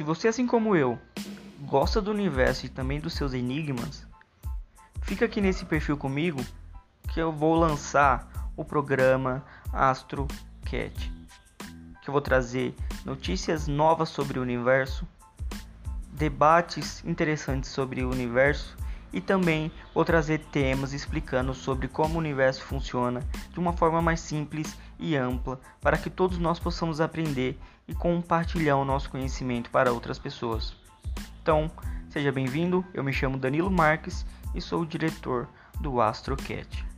Se você, assim como eu, gosta do universo e também dos seus enigmas, fica aqui nesse perfil comigo que eu vou lançar o programa AstroCat, que eu vou trazer notícias novas sobre o universo, debates interessantes sobre o universo e também vou trazer temas explicando sobre como o universo funciona de uma forma mais simples e ampla para que todos nós possamos aprender e compartilhar o nosso conhecimento para outras pessoas. Então, seja bem-vindo. Eu me chamo Danilo Marques e sou o diretor do AstroCat.